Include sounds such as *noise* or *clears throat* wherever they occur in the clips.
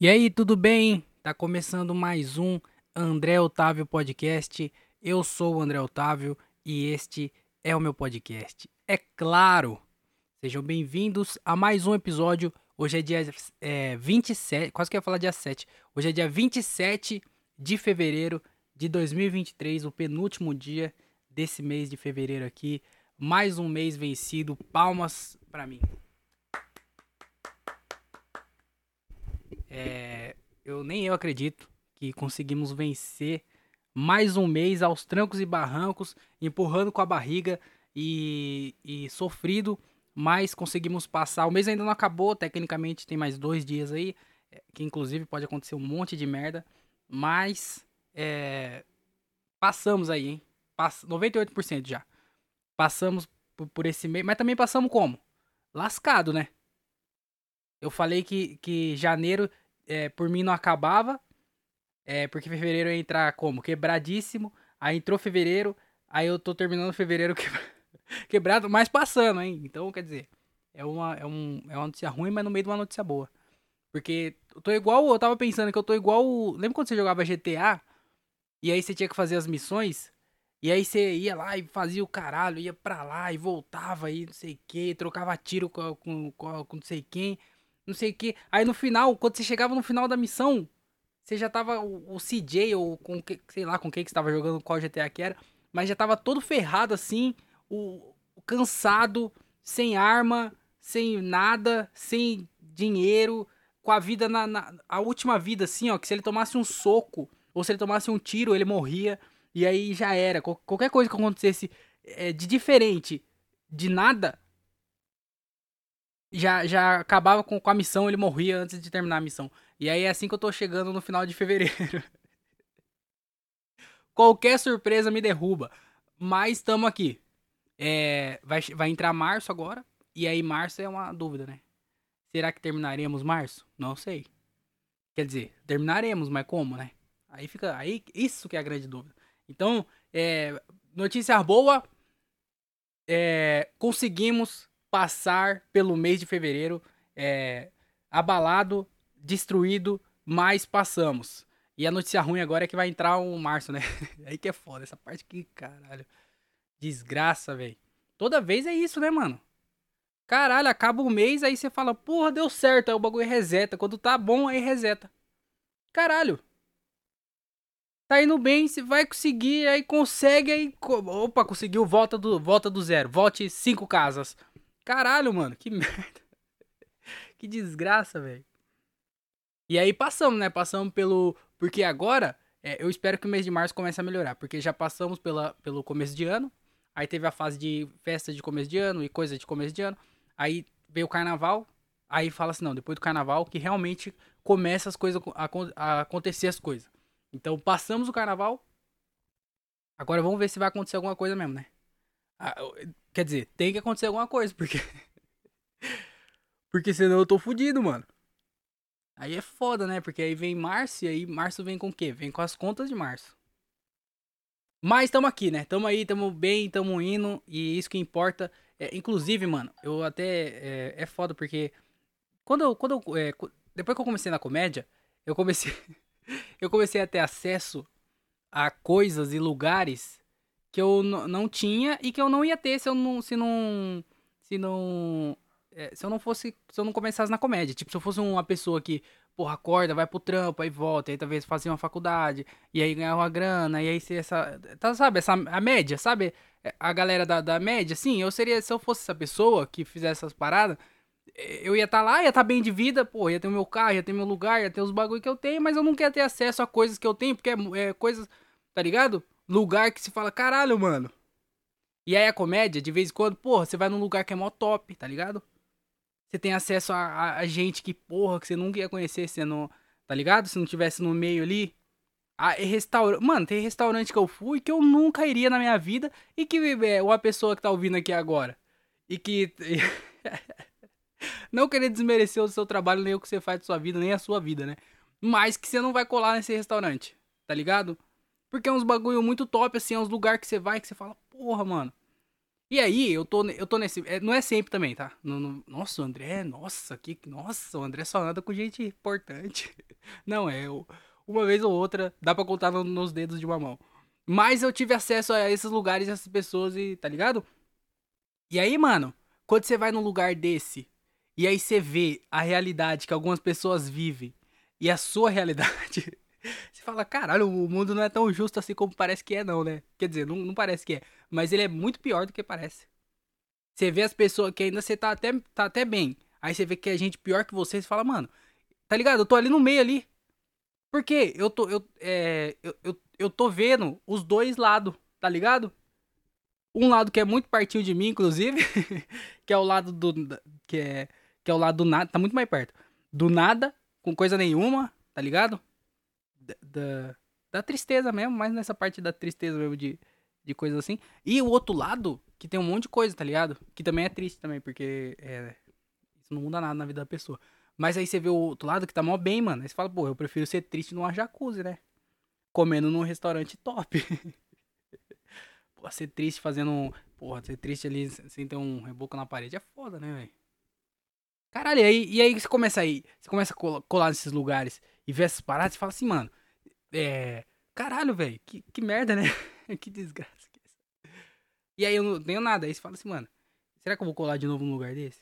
E aí, tudo bem? Tá começando mais um André Otávio Podcast. Eu sou o André Otávio e este é o meu podcast. É claro! Sejam bem-vindos a mais um episódio. Hoje é dia é, 27, quase que ia falar dia 7. Hoje é dia 27 de fevereiro de 2023, o penúltimo dia desse mês de fevereiro aqui. Mais um mês vencido. Palmas pra mim. É, eu nem eu acredito que conseguimos vencer mais um mês aos trancos e barrancos, empurrando com a barriga e, e sofrido, mas conseguimos passar. O mês ainda não acabou, tecnicamente tem mais dois dias aí, é, que inclusive pode acontecer um monte de merda, mas é, passamos aí, hein? Pass 98% já. Passamos por, esse mês, mas também passamos como? Lascado, né? Eu falei que, que janeiro, é, por mim, não acabava. É, porque fevereiro ia entrar como? Quebradíssimo. Aí entrou fevereiro. Aí eu tô terminando fevereiro *laughs* quebrado, mas passando, hein? Então, quer dizer, é uma, é, um, é uma notícia ruim, mas no meio de uma notícia boa. Porque eu tô igual, eu tava pensando que eu tô igual. Lembra quando você jogava GTA? E aí você tinha que fazer as missões? E aí você ia lá e fazia o caralho, ia pra lá e voltava e não sei o que, trocava tiro com, com, com, com não sei quem não sei o que. Aí no final, quando você chegava no final da missão, você já tava o, o CJ ou com que, sei lá com quem que estava jogando qual GTA que era, mas já tava todo ferrado assim, o, o cansado, sem arma, sem nada, sem dinheiro, com a vida na, na, a última vida assim, ó, que se ele tomasse um soco ou se ele tomasse um tiro, ele morria e aí já era. Qualquer coisa que acontecesse é, de diferente de nada, já, já acabava com, com a missão, ele morria antes de terminar a missão. E aí é assim que eu tô chegando no final de fevereiro. *laughs* Qualquer surpresa me derruba. Mas estamos aqui. É, vai, vai entrar março agora. E aí março é uma dúvida, né? Será que terminaremos março? Não sei. Quer dizer, terminaremos, mas como, né? Aí fica. Aí, isso que é a grande dúvida. Então, é, notícia boa. É, conseguimos passar pelo mês de fevereiro é, abalado, destruído, mas passamos. E a notícia ruim agora é que vai entrar um março, né? *laughs* Aí que é foda, essa parte que, caralho. Desgraça, velho. Toda vez é isso, né, mano? Caralho, acaba o mês, aí você fala, porra, deu certo, aí o bagulho reseta. Quando tá bom, aí reseta. Caralho. Tá indo bem, você vai conseguir, aí consegue, aí. Opa, conseguiu, volta do, volta do zero. Volte cinco casas. Caralho, mano, que *laughs* merda. que desgraça, velho. E aí passamos, né? Passamos pelo. Porque agora, é, eu espero que o mês de março comece a melhorar. Porque já passamos pela, pelo começo de ano. Aí teve a fase de festa de começo de ano e coisa de começo de ano. Aí veio o carnaval. Aí fala assim, não, depois do carnaval que realmente começa as coisas a, a acontecer as coisas. Então passamos o carnaval. Agora vamos ver se vai acontecer alguma coisa mesmo, né? Quer dizer, tem que acontecer alguma coisa, porque. *laughs* porque senão eu tô fudido, mano. Aí é foda, né? Porque aí vem março e aí março vem com o quê? Vem com as contas de março. Mas tamo aqui, né? Tamo aí, tamo bem, tamo indo. E isso que importa. É, inclusive, mano, eu até. É, é foda porque. Quando eu. Quando eu é, depois que eu comecei na comédia, eu comecei. *laughs* eu comecei a ter acesso a coisas e lugares que eu não tinha e que eu não ia ter se eu não. Se não. Se não. É, se eu não fosse. Se eu não começasse na comédia. Tipo, se eu fosse uma pessoa que, porra, acorda, vai pro trampo, aí volta, aí talvez fazia uma faculdade, e aí ganhava uma grana, e aí se essa. Tá, sabe, essa, a média, sabe? É, a galera da, da média, sim, eu seria. Se eu fosse essa pessoa que fizesse essas paradas, eu ia estar tá lá, ia estar tá bem de vida, pô, ia ter o meu carro, ia ter meu lugar, ia ter os bagulho que eu tenho, mas eu não quero ter acesso a coisas que eu tenho, porque é, é coisas, tá ligado? Lugar que se fala, caralho, mano. E aí a comédia, de vez em quando, porra, você vai num lugar que é mó top, tá ligado? Você tem acesso a, a, a gente que, porra, que você nunca ia conhecer sendo, tá ligado? Se não tivesse no meio ali. Ah, restaurante. Mano, tem restaurante que eu fui que eu nunca iria na minha vida e que é uma pessoa que tá ouvindo aqui agora. E que. *laughs* não querer desmerecer o seu trabalho, nem o que você faz de sua vida, nem a sua vida, né? Mas que você não vai colar nesse restaurante, tá ligado? Porque é uns bagulho muito top, assim, é uns lugares que você vai que você fala, porra, mano. E aí, eu tô, eu tô nesse. é, não é sempre também, tá? No- no- nossa, o André, nossa, que. Nossa, o André só anda com gente importante. *laughs* Não, é. eu- uma vez ou outra, dá pra contar no- nos dedos de uma mão. Mas eu tive acesso a esses lugares, essas pessoas e. Tá ligado? E aí, mano, quando você vai num lugar desse, e aí você vê a realidade que algumas pessoas vivem e a sua *laughs* realidade. Você fala, caralho, o mundo não é tão justo assim como parece que é, não, né? Quer dizer, não, não parece que é. Mas ele é muito pior do que parece. Você vê as pessoas que ainda você tá até, tá até bem. Aí você vê que é gente pior que você, você fala, mano, tá ligado? Eu tô ali no meio ali. Por quê? Eu tô, eu, é, eu, eu, eu tô vendo os dois lados, tá ligado? Um lado que é muito pertinho de mim, inclusive, *laughs* que é o lado do. Que é, que é o lado do nada, tá muito mais perto. Do nada, com coisa nenhuma, tá ligado? Da, da, tristeza mesmo, mais nessa parte da tristeza mesmo de, de coisas assim. E o outro lado, que tem um monte de coisa, tá ligado? Que também é triste também, porque é, isso não muda nada na vida da pessoa. Mas aí você vê o outro lado que tá mó bem, mano. Aí você fala, pô, eu prefiro ser triste numa jacuzzi, né? Comendo num restaurante top. *laughs* Pô, ser triste fazendo um. Porra, ser triste ali sem ter um reboco na parede é foda, né, velho? Caralho, e aí, e aí você começa aí, você começa a cola- colar nesses lugares e ver essas paradas e fala assim, mano, é. Caralho, velho, que, que merda, né? *laughs* que desgraça. que é. E aí eu não tenho nada, aí você fala assim, mano, será que eu vou colar de novo num lugar desse?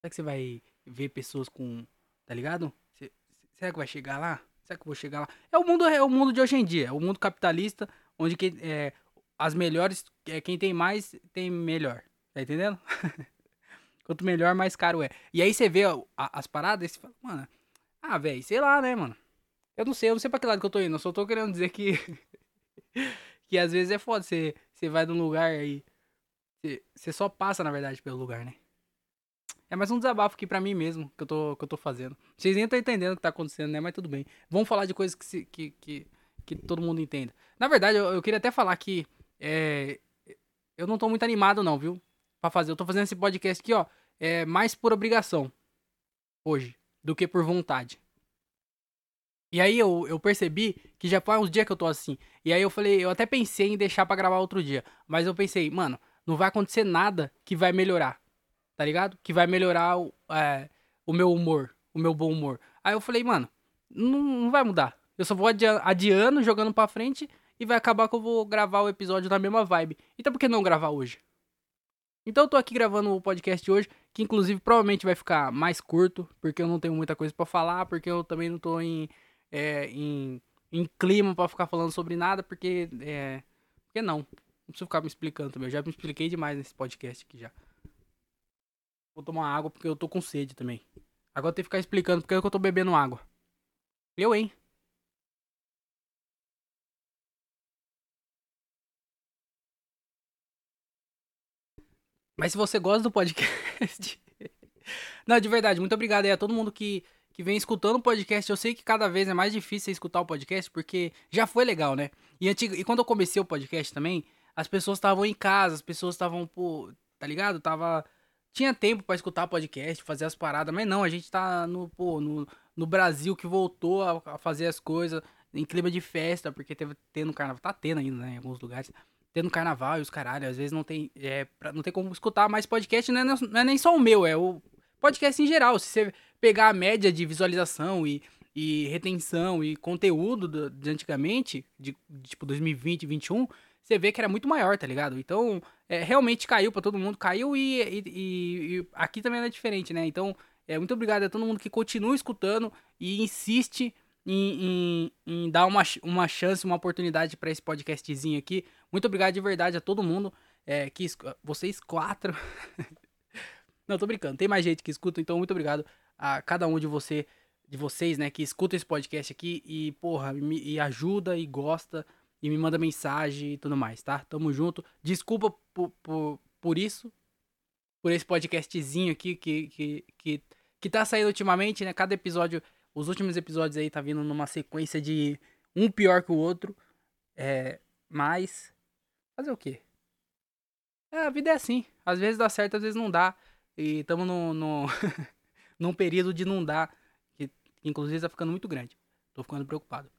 Será que você vai ver pessoas com. Tá ligado? Será que vai chegar lá? Será que eu vou chegar lá? É o mundo, é o mundo de hoje em dia, é o mundo capitalista, onde que, é, as melhores. É, quem tem mais tem melhor. Tá entendendo? *laughs* Quanto melhor, mais caro é. E aí você vê ó, as paradas e você fala, mano, ah, velho, sei lá, né, mano? Eu não sei, eu não sei pra que lado que eu tô indo. Eu só tô querendo dizer que. *laughs* que às vezes é foda. Você, você vai num lugar aí. Você, você só passa, na verdade, pelo lugar, né? É mais um desabafo aqui pra mim mesmo que eu tô, que eu tô fazendo. Vocês nem estão entendendo o que tá acontecendo, né? Mas tudo bem. Vamos falar de coisas que, se- que, que, que todo mundo entenda. Na verdade, eu, eu queria até falar que. É, eu não tô muito animado, não, viu? Pra fazer. Eu tô fazendo esse podcast aqui, ó. É mais por obrigação. Hoje. Do que por vontade. E aí eu, eu percebi que já faz uns dias que eu tô assim. E aí eu falei, eu até pensei em deixar pra gravar outro dia. Mas eu pensei, mano, não vai acontecer nada que vai melhorar. Tá ligado? Que vai melhorar o, é, o meu humor. O meu bom humor. Aí eu falei, mano, não, não vai mudar. Eu só vou adia- adiando, jogando pra frente. E vai acabar que eu vou gravar o episódio na mesma vibe. Então por que não gravar hoje? Então eu tô aqui gravando o podcast hoje, que inclusive provavelmente vai ficar mais curto, porque eu não tenho muita coisa pra falar, porque eu também não tô em, é, em, em clima pra ficar falando sobre nada, porque é, porque não. Não preciso ficar me explicando também. Eu já me expliquei demais nesse podcast aqui já. Vou tomar água porque eu tô com sede também. Agora tem que ficar explicando porque é que eu tô bebendo água. Eu, hein? Mas se você gosta do podcast. *laughs* Não, de verdade, muito obrigado aí a todo mundo que, que vem escutando o podcast. Eu sei que cada vez é mais difícil escutar o podcast, porque já foi legal, né? E, antigo, e quando eu comecei o podcast também, as pessoas estavam em casa, as pessoas estavam, pô, tá ligado? Tava. Tinha tempo pra escutar podcast, fazer as paradas, mas não, a gente tá no, pô, no, no Brasil que voltou a, a fazer as coisas em clima de festa, porque teve tendo carnaval, tá tendo ainda, né, em alguns lugares tendo carnaval e os caralho, às vezes não tem, é, pra- não tem como escutar mais podcast, não é, não é nem só o meu, é o podcast em geral. Se você pegar a média de visualização e, e retenção e conteúdo do- de antigamente, de, de, tipo 2020, 2021, você vê que era muito maior, tá ligado? Então, é, realmente caiu pra todo mundo, caiu e, e- e- e aqui também é diferente, né? Então, é, muito obrigado a todo mundo que continua escutando e insiste em, em- em dar uma, uma chance, uma oportunidade pra esse podcastzinho aqui. Muito obrigado de verdade a todo mundo. É, que vocês quatro. *laughs* Não, tô brincando. Tem mais gente que escuta, então muito obrigado a cada um de você, de vocês, né, que escuta esse podcast aqui e, porra, me, e ajuda e gosta e me manda mensagem e tudo mais, tá? Tamo junto. Desculpa por, por, por isso, por esse podcastzinho aqui que, que, que, que tá saindo ultimamente, né? Cada episódio, os últimos episódios aí tá vindo numa sequência de um pior que o outro. É, mas fazer o quê? É, a vida é assim. Às vezes dá certo, às vezes não dá. E estamos no, no *laughs* num período de não dar, que inclusive tá ficando muito grande. Tô ficando preocupado.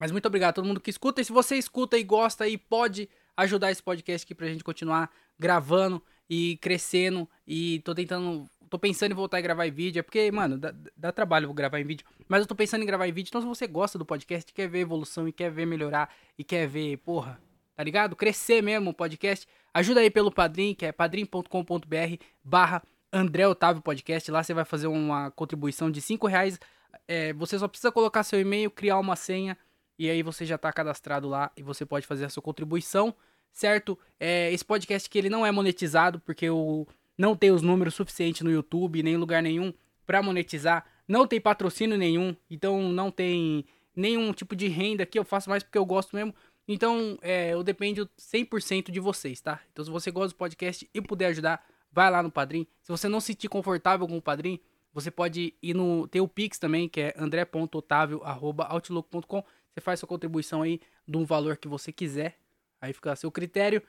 Mas muito obrigado a todo mundo que escuta. E se você escuta e gosta e pode ajudar esse podcast aqui pra gente continuar gravando e crescendo. E tô tentando. Tô pensando em voltar a gravar em vídeo. É porque, mano, dá, dá trabalho gravar em vídeo. Mas eu tô pensando em gravar em vídeo. Então, se você gosta do podcast, quer ver evolução e quer ver melhorar e quer ver, porra, tá ligado? Crescer mesmo o podcast. Ajuda aí pelo Padrim, que é padrim.com.br barra André Otávio Podcast. Lá você vai fazer uma contribuição de 5 reais. É, você só precisa colocar seu e-mail, criar uma senha e aí você já tá cadastrado lá e você pode fazer a sua contribuição, certo? É, esse podcast que ele não é monetizado porque o não tem os números suficientes no YouTube, nem em lugar nenhum para monetizar, não tem patrocínio nenhum, então não tem nenhum tipo de renda aqui, eu faço mais porque eu gosto mesmo. Então, é, eu dependo 100% de vocês, tá? Então, se você gosta do podcast e puder ajudar, vai lá no Padrim. Se você não se sentir confortável com o Padrim, você pode ir no. Tem o Pix também, que é andré.otavio.outlook.com. Você faz sua contribuição aí de um valor que você quiser. Aí fica a seu critério.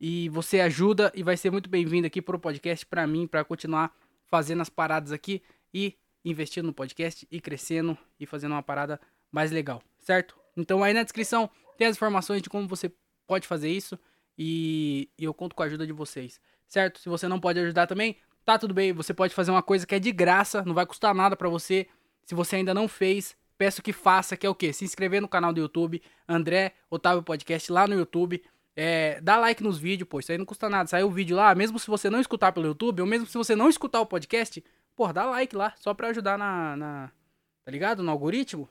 E você ajuda e vai ser muito bem-vindo aqui pro podcast para mim, para continuar fazendo as paradas aqui e investindo no podcast e crescendo e fazendo uma parada mais legal, certo? Então aí na descrição tem as informações de como você pode fazer isso e eu conto com a ajuda de vocês, certo? Se você não pode ajudar também, tá tudo bem, você pode fazer uma coisa que é de graça, não vai custar nada para você. Se você ainda não fez, peço que faça, que é o quê? Se inscrever no canal do YouTube, André Otávio Podcast lá no YouTube. É, dá like nos vídeos, pô, isso aí não custa nada. Saiu o vídeo lá, mesmo se você não escutar pelo YouTube, ou mesmo se você não escutar o podcast, pô, dá like lá, só pra ajudar na, na tá ligado? No algoritmo.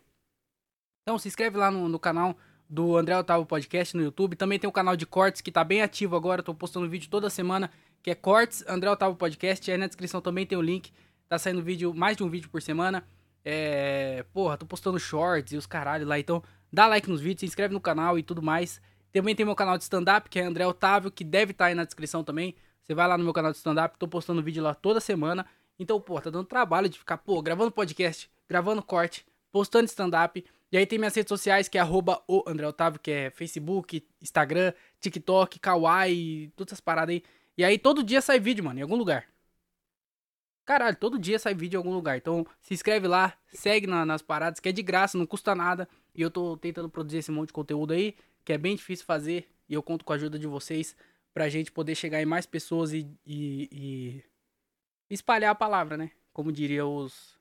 Então se inscreve lá no, no canal do André Otávio Podcast no YouTube. Também tem o canal de cortes que tá bem ativo agora, tô postando vídeo toda semana, que é Cortes André Otávio Podcast. Aí na descrição também tem o link. Tá saindo vídeo, mais de um vídeo por semana. É, porra, tô postando shorts e os caralho lá. Então, dá like nos vídeos, se inscreve no canal e tudo mais. Também tem meu canal de stand-up, que é André Otávio, que deve estar tá aí na descrição também. Você vai lá no meu canal de stand-up, tô postando vídeo lá toda semana. Então, pô, tá dando trabalho de ficar, pô, gravando podcast, gravando corte, postando stand-up. E aí tem minhas redes sociais, que é arroba o André Otávio, que é Facebook, Instagram, TikTok, Kawaii, todas essas paradas aí. E aí todo dia sai vídeo, mano, em algum lugar. Caralho, todo dia sai vídeo em algum lugar. Então se inscreve lá, segue na, nas paradas, que é de graça, não custa nada. E eu tô tentando produzir esse monte de conteúdo aí, que é bem difícil fazer. E eu conto com a ajuda de vocês pra gente poder chegar em mais pessoas e, e, e espalhar a palavra, né? Como diria os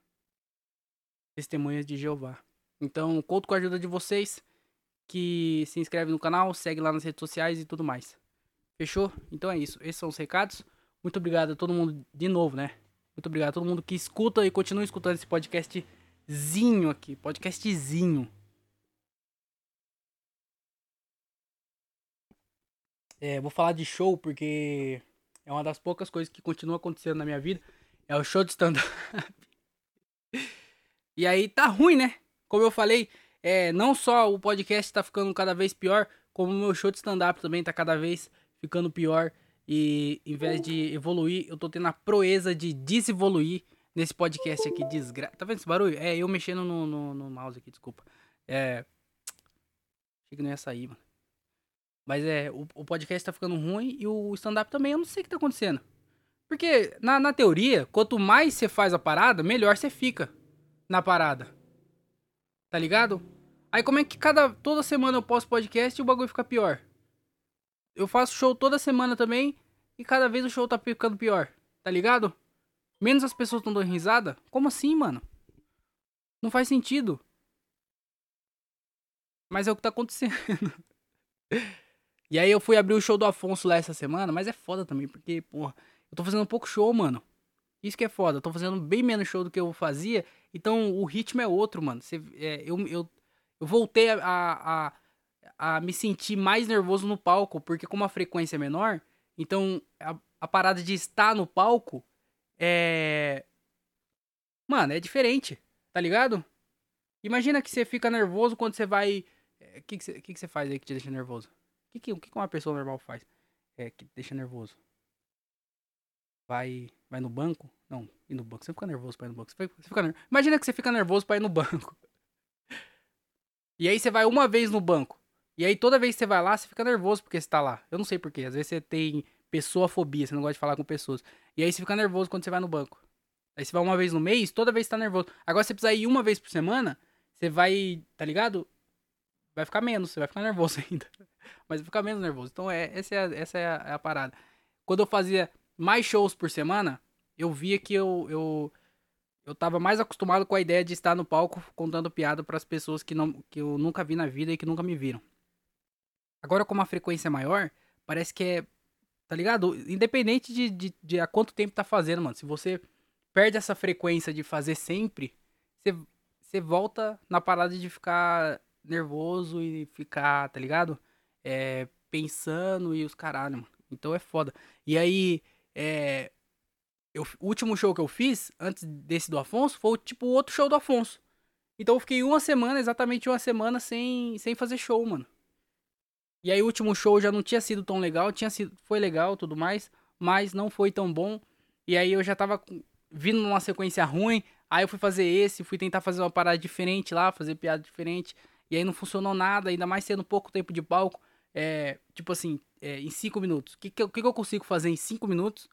testemunhas de Jeová. Então, conto com a ajuda de vocês que se inscreve no canal, segue lá nas redes sociais e tudo mais. Fechou? Então é isso. Esses são os recados. Muito obrigado a todo mundo de novo, né? Muito obrigado a todo mundo que escuta e continua escutando esse podcastzinho aqui. Podcastzinho. É, vou falar de show porque é uma das poucas coisas que continua acontecendo na minha vida. É o show de stand-up. *laughs* e aí tá ruim, né? Como eu falei, é, não só o podcast tá ficando cada vez pior, como o meu show de stand-up também tá cada vez ficando pior. E em vez de evoluir, eu tô tendo a proeza de desevoluir nesse podcast aqui, desgraça. Tá vendo esse barulho? É, eu mexendo no, no, no, mouse aqui, desculpa. É. Achei que não ia sair, mano. Mas é, o, o podcast tá ficando ruim e o stand-up também, eu não sei o que tá acontecendo. Porque, na, na teoria, quanto mais você faz a parada, melhor você fica na parada. Tá ligado? Aí como é que cada toda semana eu posto podcast e o bagulho fica pior? Eu faço show toda semana também e cada vez o show tá ficando pior, tá ligado? Menos as pessoas estão dando risada? Como assim, mano? Não faz sentido. Mas é o que tá acontecendo. *laughs* e aí eu fui abrir o show do Afonso lá essa semana, mas é foda também, porque, porra, eu tô fazendo um pouco show, mano. Isso que é foda, eu tô fazendo bem menos show do que eu fazia, então o ritmo é outro, mano. É, eu, eu, eu voltei a, a me sentir mais nervoso no palco, porque como a frequência é menor, então a, a parada de estar no palco é. Mano, é diferente, tá ligado? Imagina que você fica nervoso quando você vai. O é, que, que, você, que, que você faz aí que te deixa nervoso? O que, que, que uma pessoa normal faz? É, que deixa nervoso. Vai. Vai no banco? Não, ir no banco. Você fica nervoso pra ir no banco. Você fica, fica Imagina que você fica nervoso pra ir no *laughs* banco. E aí você vai uma vez no banco. E aí toda vez que você vai lá, você fica nervoso porque você tá lá. Eu não sei porquê. Às vezes você tem pessoa-fobia, você não gosta de falar com pessoas. E aí você fica nervoso quando você vai no banco. Aí você vai uma vez no mês, toda vez você tá nervoso. Agora você precisa ir uma vez por semana, você vai, tá ligado? vai ficar menos, você vai ficar nervoso *laughs* ainda. Mas vai ficar menos nervoso. Então, é, essa, é a, essa é a, é a parada. Quando eu fazia mais shows por semana, eu via que eu, eu, eu tava mais acostumado com a ideia de estar no palco contando piada para as pessoas que, não, que eu nunca vi na vida e que nunca me viram. Agora, como a frequência é maior, parece que é. Tá ligado? Independente de, de, de há quanto tempo tá fazendo, mano. Se você perde essa frequência de fazer sempre, você, você volta na parada de ficar nervoso e ficar, tá ligado? É, pensando e os caralho, mano. Então é foda. E aí, é, eu, o último show que eu fiz, antes desse do Afonso, foi tipo outro show do Afonso. Então eu fiquei uma semana, exatamente uma semana, sem, sem fazer show, mano. E aí o último show já não tinha sido tão legal, tinha sido, foi legal tudo mais, mas não foi tão bom. E aí eu já tava vindo numa sequência ruim, aí eu fui fazer esse, fui tentar fazer uma parada diferente lá, fazer piada diferente, e aí não funcionou nada, ainda mais sendo pouco tempo de palco, é, tipo assim, é, em cinco minutos. O que, que, que, eu consigo fazer em cinco minutos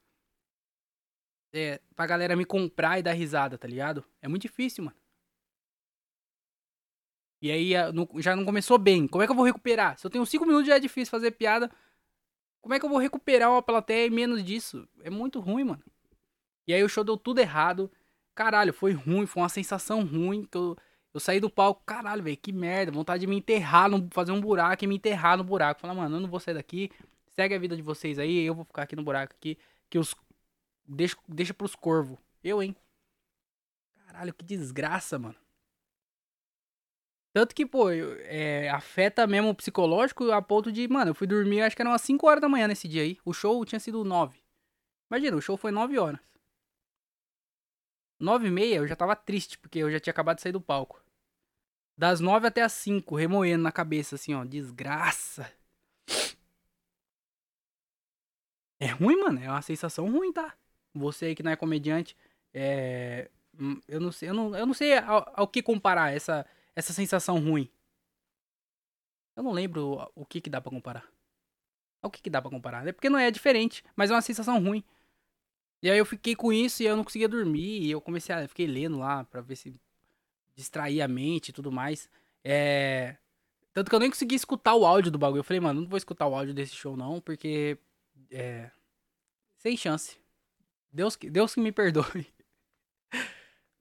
é, pra galera me comprar e dar risada, tá ligado? É muito difícil, mano. E aí já não começou bem. Como é que eu vou recuperar? Se eu tenho 5 minutos já é difícil fazer piada. Como é que eu vou recuperar uma plateia em menos disso? É muito ruim, mano. E aí o show deu tudo errado. Caralho, foi ruim, foi uma sensação ruim. Que eu, eu saí do palco, caralho, velho, que merda. Vontade de me enterrar, no, fazer um buraco e me enterrar no buraco. Falar, mano, eu não vou sair daqui. Segue a vida de vocês aí, eu vou ficar aqui no buraco aqui. Que os. Deixa, deixa pros corvos. Eu, hein? Caralho, que desgraça, mano. Tanto que, pô, é, afeta mesmo o psicológico a ponto de, mano, eu fui dormir, acho que era umas 5 horas da manhã nesse dia aí. O show tinha sido 9. Imagina, o show foi 9 horas. 9 e meia eu já tava triste, porque eu já tinha acabado de sair do palco. Das 9 até as 5, remoendo na cabeça, assim, ó, desgraça. É ruim, mano, é uma sensação ruim, tá? Você aí que não é comediante, é... Hum, eu não sei, eu não, eu não sei ao, ao que comparar essa essa sensação ruim? Eu não lembro o que que dá para comparar. O que que dá para comparar? É porque não é diferente, mas é uma sensação ruim. E aí eu fiquei com isso e eu não conseguia dormir. E eu comecei a. Fiquei lendo lá pra ver se distrair a mente e tudo mais. É. Tanto que eu nem consegui escutar o áudio do bagulho. Eu falei, mano, não vou escutar o áudio desse show não, porque. É. Sem chance. Deus, Deus que me perdoe.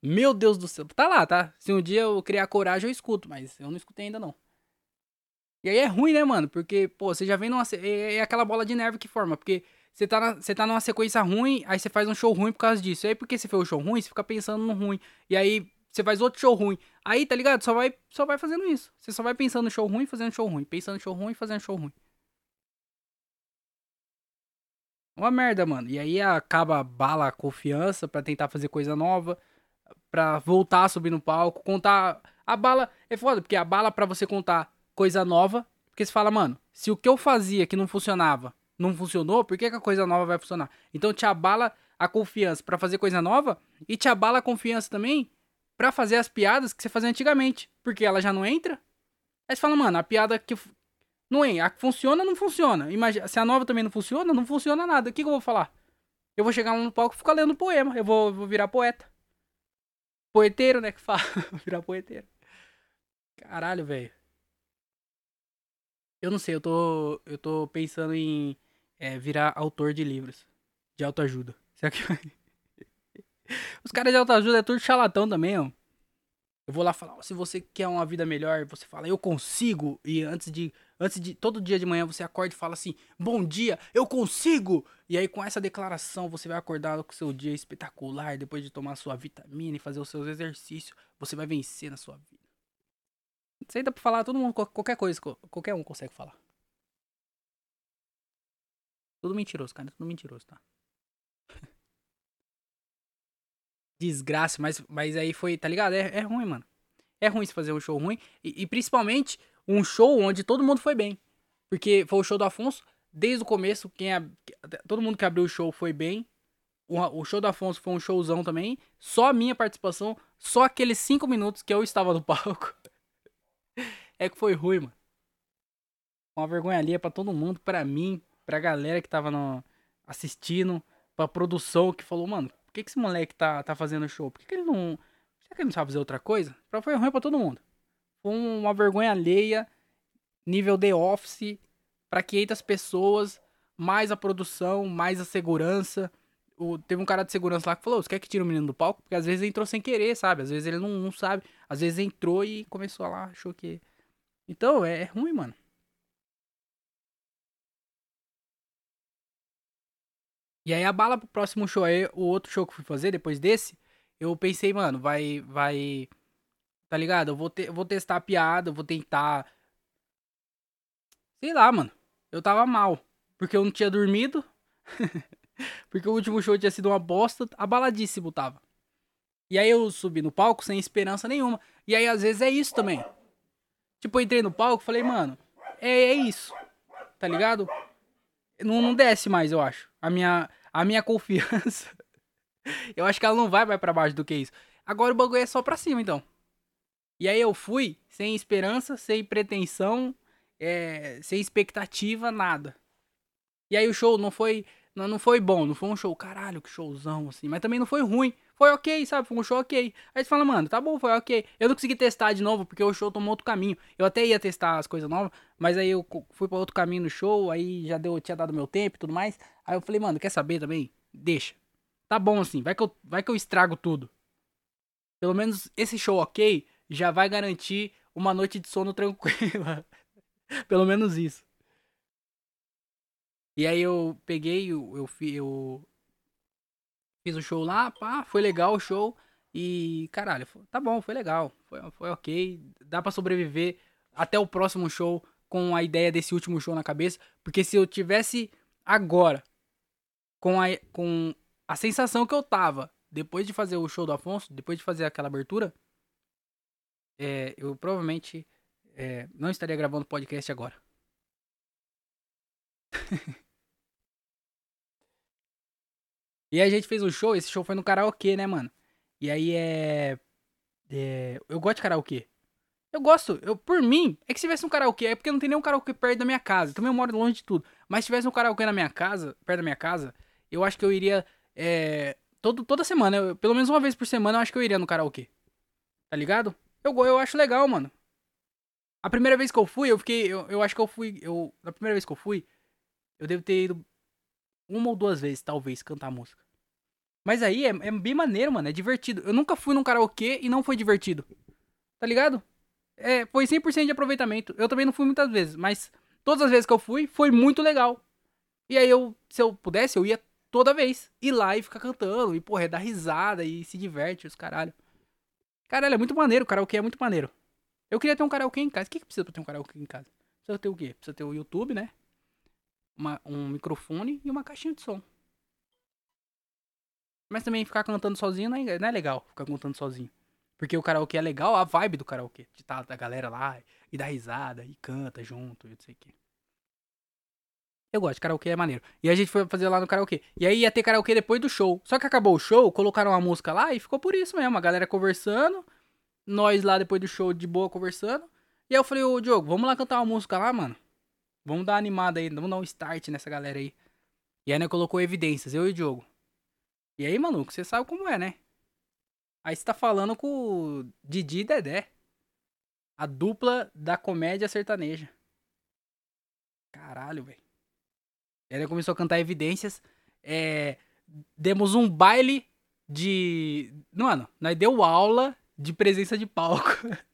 Meu Deus do céu. Tá lá, tá? Se um dia eu criar coragem, eu escuto, mas eu não escutei ainda não. E aí é ruim, né, mano? Porque, pô, você já vem numa. É, é aquela bola de neve que forma. Porque você tá, na, você tá numa sequência ruim, aí você faz um show ruim por causa disso. E aí, porque você fez um show ruim, você fica pensando no ruim. E aí, você faz outro show ruim. Aí, tá ligado? Só vai, só vai fazendo isso. Você só vai pensando no show ruim, fazendo show ruim. Pensando no show ruim, fazendo show ruim. Uma merda, mano. E aí acaba bala a confiança para tentar fazer coisa nova pra voltar a subir no palco, contar. A bala é foda, porque a bala para você contar coisa nova, porque você fala, mano, se o que eu fazia que não funcionava não funcionou, por que, que a coisa nova vai funcionar? Então te abala a confiança para fazer coisa nova e te abala a confiança também para fazer as piadas que você fazia antigamente, porque ela já não entra. Aí você fala, mano, a piada que não é, a que funciona não funciona. Imagina, se a nova também não funciona, não funciona nada. O que, que eu vou falar? Eu vou chegar no palco e ficar lendo poema, eu vou, vou virar poeta. Poeteiro, né? Que fala. *laughs* Virar poeteiro. Caralho, velho. Eu não sei, eu tô. Eu tô pensando em é, virar autor de livros. De autoajuda. Será que vai? *laughs* Os caras de autoajuda é tudo charlatão também, ó. Eu vou lá falar, se você quer uma vida melhor, você fala, eu consigo. E antes de Antes de todo dia de manhã você acorda e fala assim: "Bom dia, eu consigo". E aí com essa declaração você vai acordar com o seu dia espetacular, depois de tomar sua vitamina e fazer os seus exercícios, você vai vencer na sua vida. Isso aí dá pra falar, todo mundo, qualquer coisa, qualquer um consegue falar. Tudo mentiroso, cara, tudo mentiroso, tá? *laughs* Desgraça, mas, mas aí foi, tá ligado? É, é ruim, mano. É ruim se fazer um show ruim. E, e principalmente um show onde todo mundo foi bem. Porque foi o show do Afonso, desde o começo, quem é, todo mundo que abriu o show foi bem. O, show do Afonso foi um showzão também. Só a minha participação, só aqueles cinco minutos que eu estava no *laughs* palco. é que foi ruim, mano. Uma vergonha ali para todo mundo, para mim, pra galera que tava no, assistindo, pra produção que falou, mano, por que, que esse moleque tá, tá fazendo show? Por que, que ele não. Será que ele não sabe fazer outra coisa? Foi ruim pra todo mundo. Foi uma vergonha alheia. nível The Office para 500 pessoas, mais a produção, mais a segurança. O, teve um cara de segurança lá que falou: Você quer que tire o menino do palco? Porque às vezes entrou sem querer, sabe? Às vezes ele não, não sabe. Às vezes entrou e começou lá, achou que. Então, é, é ruim, mano. E aí a bala pro próximo show aí, o outro show que fui fazer depois desse, eu pensei, mano, vai vai tá ligado? Eu vou ter, vou testar a piada, eu vou tentar sei lá, mano. Eu tava mal, porque eu não tinha dormido. *laughs* porque o último show tinha sido uma bosta, abaladíssimo tava. E aí eu subi no palco sem esperança nenhuma. E aí às vezes é isso também. Tipo, eu entrei no palco, falei, mano, é, é isso. Tá ligado? Não, não desce mais, eu acho. A minha a minha *laughs* confiança. eu acho que ela não vai mais para baixo do que isso. Agora o bagulho é só pra cima, então. E aí eu fui sem esperança, sem pretensão, é, sem expectativa, nada. E aí o show não foi, não, não foi bom, não foi um show, caralho, que showzão, assim. Mas também não foi ruim. Foi ok, sabe? Foi um show ok. Aí você fala, mano, tá bom, foi ok. Eu não consegui testar de novo, porque o show tomou outro caminho. Eu até ia testar as coisas novas, mas aí eu fui para outro caminho no show, aí já deu, tinha dado meu tempo e tudo mais. Aí eu falei, mano, quer saber também? Deixa. Tá bom assim, vai que eu, vai que eu estrago tudo. Pelo menos esse show ok já vai garantir uma noite de sono *laughs* tranquila. Pelo menos isso. E aí eu peguei, eu, eu, eu fiz o show lá, pá, foi legal o show. E, caralho, tá bom, foi legal. Foi, foi ok. Dá para sobreviver até o próximo show com a ideia desse último show na cabeça. Porque se eu tivesse agora com a, com a sensação que eu tava depois de fazer o show do Afonso, depois de fazer aquela abertura, é, eu provavelmente é, não estaria gravando podcast agora. *laughs* e a gente fez um show, esse show foi no karaokê, né, mano? E aí é. é eu gosto de karaokê. Eu gosto, eu, por mim, é que se tivesse um karaokê, é porque não tem nenhum karaokê perto da minha casa. Também eu moro longe de tudo. Mas se tivesse um karaokê na minha casa, perto da minha casa, eu acho que eu iria. É, todo, toda semana, eu, pelo menos uma vez por semana, eu acho que eu iria no karaokê. Tá ligado? Eu, eu acho legal, mano. A primeira vez que eu fui, eu fiquei. Eu, eu acho que eu fui. Eu, na primeira vez que eu fui, eu devo ter ido uma ou duas vezes, talvez, cantar música. Mas aí é, é bem maneiro, mano. É divertido. Eu nunca fui num karaokê e não foi divertido. Tá ligado? É, foi 100% de aproveitamento. Eu também não fui muitas vezes, mas todas as vezes que eu fui, foi muito legal. E aí eu, se eu pudesse, eu ia toda vez. Ir lá e ficar cantando. E, porra, é dar risada e se diverte, os caralho. Caralho, é muito maneiro. O karaokê é muito maneiro. Eu queria ter um karaokê em casa. O que, que precisa pra ter um karaokê em casa? Precisa ter o quê? Precisa ter o YouTube, né? Uma, um microfone e uma caixinha de som. Mas também ficar cantando sozinho não é, não é legal. Ficar cantando sozinho. Porque o karaokê é legal, a vibe do karaokê. De tá, a galera lá e dar risada e canta junto e não sei o quê. Eu gosto, karaokê é maneiro. E a gente foi fazer lá no karaokê. E aí ia ter karaokê depois do show. Só que acabou o show, colocaram uma música lá e ficou por isso mesmo. A galera conversando. Nós lá depois do show de boa conversando. E aí eu falei, ô Diogo, vamos lá cantar uma música lá, mano? Vamos dar animada aí, vamos dar um start nessa galera aí. E aí né, colocou evidências, eu e o Diogo. E aí, maluco, você sabe como é, né? Aí você tá falando com o Didi e Dedé. A dupla da comédia sertaneja. Caralho, velho. Ela começou a cantar evidências. É, demos um baile de. Mano, nós deu aula de presença de palco. *laughs*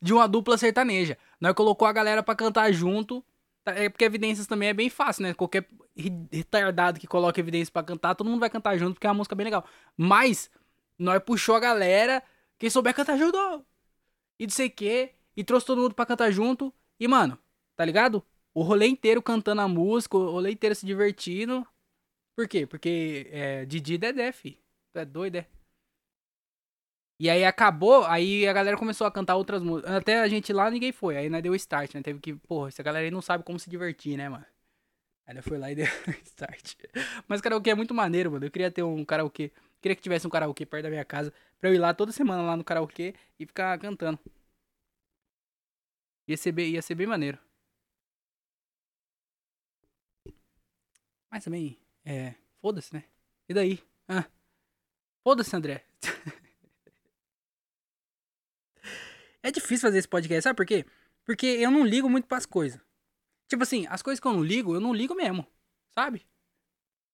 de uma dupla sertaneja. Nós colocou a galera para cantar junto. Tá, é porque evidências também é bem fácil, né? Qualquer retardado que coloca evidências para cantar, todo mundo vai cantar junto porque é uma música bem legal. Mas nós puxou a galera, quem souber cantar junto, e não sei o que, e trouxe todo mundo para cantar junto. E mano, tá ligado? O rolê inteiro cantando a música, o rolê inteiro se divertindo. Por quê? Porque é, Didi Dedé, fi. Tu é doido, é? E aí acabou, aí a galera começou a cantar outras músicas. Até a gente lá, ninguém foi. Aí né, deu start, né? Teve que, porra, essa galera aí não sabe como se divertir, né, mano? Aí ela foi lá e *laughs* deu start. Mas karaokê é muito maneiro, mano. Eu queria ter um karaokê. Queria que tivesse um karaokê perto da minha casa. Pra eu ir lá toda semana lá no karaokê e ficar cantando. Ia ser bem, ia ser bem maneiro. Mas também, é. Foda-se, né? E daí? Ah, foda-se, André. *laughs* é difícil fazer esse podcast, sabe por quê? Porque eu não ligo muito pras coisas. Tipo assim, as coisas que eu não ligo, eu não ligo mesmo. Sabe?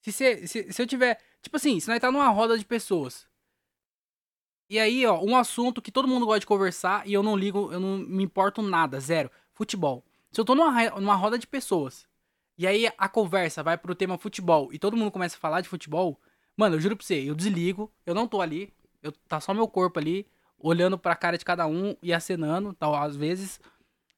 Se, cê, se, se eu tiver. Tipo assim, se nós tá numa roda de pessoas. E aí, ó, um assunto que todo mundo gosta de conversar e eu não ligo, eu não me importo nada, zero. Futebol. Se eu tô numa, numa roda de pessoas e aí a conversa vai pro tema futebol e todo mundo começa a falar de futebol, mano, eu juro pra você, eu desligo, eu não tô ali, eu tá só meu corpo ali, olhando pra cara de cada um e acenando, tal, às vezes,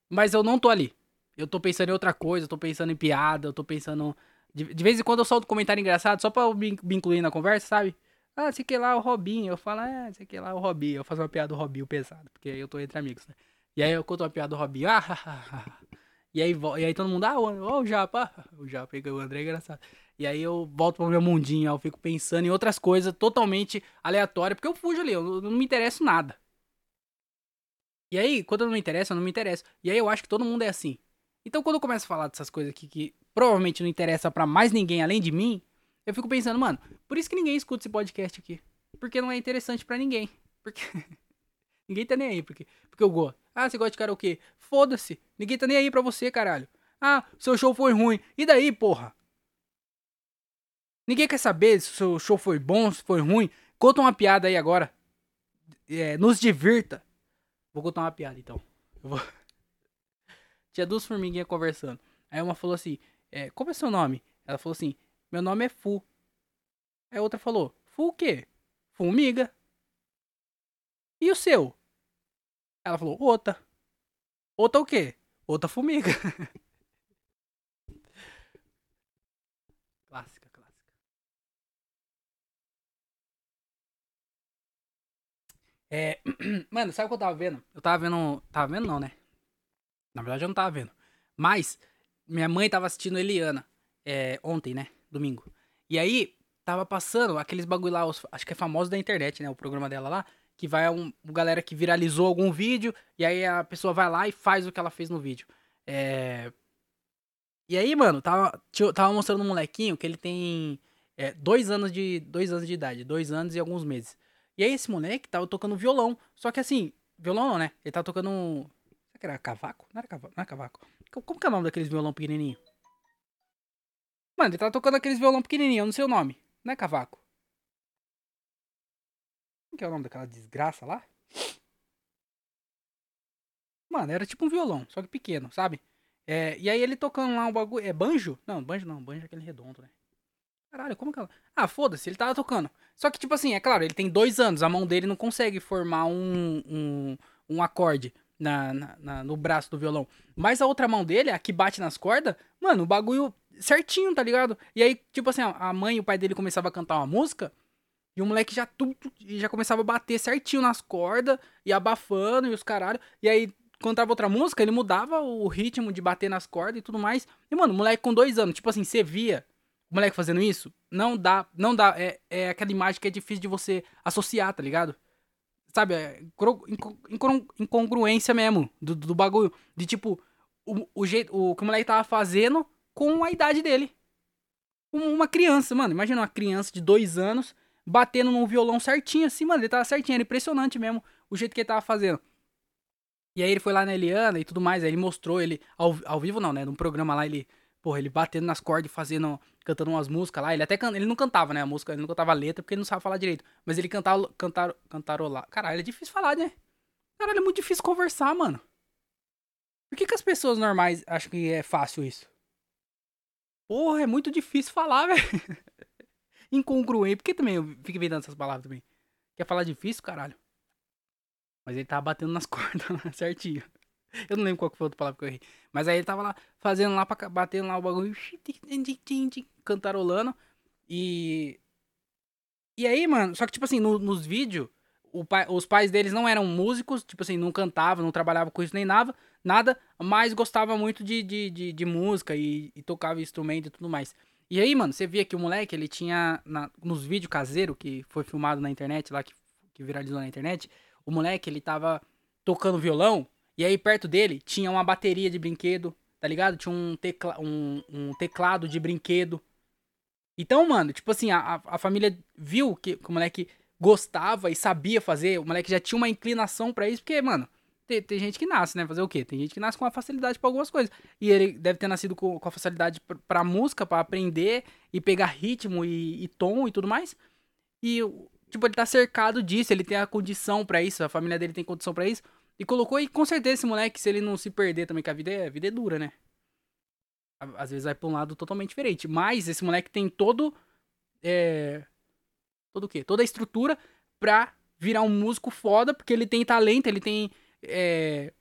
mas eu não tô ali. Eu tô pensando em outra coisa, eu tô pensando em piada, eu tô pensando. De, de vez em quando eu solto um comentário engraçado só pra eu me, me incluir na conversa, sabe? Ah, sei que lá o Robinho. Eu falo, ah, sei que lá o Robinho. Eu faço uma piada do Robinho pesado, porque eu tô entre amigos, né? E aí eu conto uma piada do Robinho. *laughs* Ah, e aí, e aí todo mundo, ah, ó, o Japa. *laughs* O Japa, o André é engraçado. E aí eu volto pro meu mundinho, eu fico pensando em outras coisas totalmente aleatórias, porque eu fujo ali, eu não me interesso nada. E aí, quando eu não me interessa, eu não me interesso. E aí eu acho que todo mundo é assim. Então quando eu começo a falar dessas coisas aqui que provavelmente não interessa para mais ninguém além de mim, eu fico pensando, mano, por isso que ninguém escuta esse podcast aqui. Porque não é interessante para ninguém. *laughs* Porque ninguém tá nem aí, porque porque eu gosto. Ah, você gosta de karaokê? Foda-se. Ninguém tá nem aí pra você, caralho. Ah, seu show foi ruim. E daí, porra? Ninguém quer saber se o seu show foi bom, se foi ruim. Conta uma piada aí agora. É, nos divirta. Vou contar uma piada então. Vou... *laughs* Tinha duas formiguinhas conversando. Aí uma falou assim: é, Como é seu nome? Ela falou assim: Meu nome é Fu. Aí a outra falou: Fu o quê? Formiga. E o seu? Ela falou: Outra. Outra o quê? Outra formiga. *laughs* clássica, clássica. É. *clears throat* Mano, sabe o que eu tava vendo? Eu tava vendo. Tava vendo, não, né? Na verdade, eu não tava vendo. Mas, minha mãe tava assistindo Eliana. É, ontem, né? Domingo. E aí, tava passando aqueles bagulho lá, os, acho que é famoso da internet, né? O programa dela lá. Que vai um, galera que viralizou algum vídeo. E aí a pessoa vai lá e faz o que ela fez no vídeo. É. E aí, mano, tava, tava mostrando um molequinho que ele tem é, dois anos de. Dois anos de idade. Dois anos e alguns meses. E aí esse moleque tava tocando violão. Só que assim, violão não, né? Ele tava tocando Será que era cavaco? Não era cavaco. Não era cavaco. Como que é o nome daqueles violão pequenininho? Mano, ele tá tocando aqueles violão pequenininho, eu não sei o nome. Não é cavaco. Como que é o nome daquela desgraça lá? Mano, era tipo um violão, só que pequeno, sabe? É, e aí ele tocando lá um bagulho. É banjo? Não, banjo não, banjo é aquele redondo, né? Caralho, como que ela. Ah, foda-se, ele tava tocando. Só que, tipo assim, é claro, ele tem dois anos, a mão dele não consegue formar um, um, um acorde na, na, na, no braço do violão. Mas a outra mão dele, a que bate nas cordas, mano, o bagulho certinho, tá ligado? E aí, tipo assim, a mãe e o pai dele começavam a cantar uma música. E o moleque já tudo já começava a bater certinho nas cordas e abafando e os caralho. E aí, quando tava outra música, ele mudava o ritmo de bater nas cordas e tudo mais. E, mano, o moleque com dois anos, tipo assim, você via o moleque fazendo isso, não dá, não dá. É, é aquela imagem que é difícil de você associar, tá ligado? Sabe, é incongruência mesmo do, do bagulho. De tipo, o, o jeito. O que o moleque tava fazendo com a idade dele. Uma criança, mano. Imagina uma criança de dois anos batendo num violão certinho assim, mano. Ele tava certinho, era impressionante mesmo o jeito que ele tava fazendo. E aí ele foi lá na Eliana e tudo mais. Aí ele mostrou ele ao, ao vivo, não, né? Num programa lá, ele Porra, ele batendo nas cordas, fazendo, cantando umas músicas lá. Ele até can... ele não cantava, né? A música, ele não cantava a letra porque ele não sabe falar direito. Mas ele cantava, cantar, cantarolar. Caralho, é difícil falar, né? Caralho, é muito difícil conversar, mano. Por que, que as pessoas normais acham que é fácil isso? Porra, é muito difícil falar, *laughs* velho. Incongruente. Por que também eu fico inventando essas palavras também? Quer falar difícil, caralho? Mas ele tava batendo nas *laughs* cordas certinho. Eu não lembro qual foi a outra palavra que eu errei. Mas aí ele tava lá fazendo lá, pra, batendo lá o bagulho, cantarolando. E. E aí, mano, só que tipo assim, no, nos vídeos, pai, os pais deles não eram músicos, tipo assim, não cantavam, não trabalhavam com isso nem nada, nada, mas gostava muito de, de, de, de música e, e, tocava instrumento e tudo mais. E aí, mano, você via que o moleque, ele tinha, na, nos vídeos caseiros que foi filmado na internet, lá que, que viralizou na internet, o moleque, ele tava tocando violão e aí perto dele tinha uma bateria de brinquedo, tá ligado? Tinha um, tecla, um, um teclado de brinquedo. Então, mano, tipo assim, a, a família viu que, que o moleque gostava e sabia fazer, o moleque já tinha uma inclinação para isso, porque, mano, tem, tem gente que nasce, né? Fazer o quê? Tem gente que nasce com uma facilidade para algumas coisas. E ele deve ter nascido com, com a facilidade pra música, para aprender e pegar ritmo e, e, tom e tudo mais. E, tipo, ele tá cercado disso, ele tem a condição para isso, a família dele tem condição para isso. E colocou, e com certeza esse moleque, se ele não se perder também, que a vida é, a vida é dura, né? Às vezes vai pra um lado totalmente diferente. Mas esse moleque tem todo. É, todo o quê? Toda a estrutura pra virar um músico foda, porque ele tem talento, ele tem. É,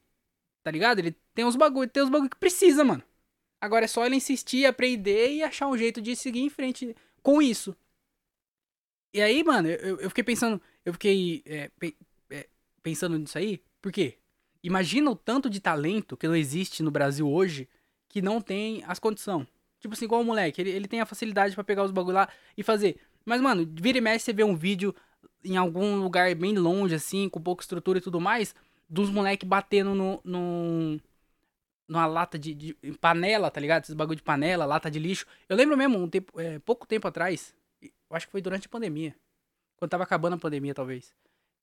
tá ligado? Ele tem uns bagulho, tem uns bagulho que precisa, mano. Agora é só ele insistir, aprender e achar um jeito de seguir em frente com isso. E aí, mano, eu, eu fiquei pensando. Eu fiquei é, pe, é, pensando nisso aí. Por quê? Imagina o tanto de talento que não existe no Brasil hoje que não tem as condições. Tipo assim, igual o moleque, ele, ele tem a facilidade para pegar os bagulho lá e fazer. Mas, mano, vira e mexe, você vê um vídeo em algum lugar bem longe, assim, com pouca estrutura e tudo mais, dos moleque batendo no, no, numa lata de, de, panela, tá ligado? Esses bagulho de panela, lata de lixo. Eu lembro mesmo, um tempo, é, pouco tempo atrás, eu acho que foi durante a pandemia, quando tava acabando a pandemia, talvez.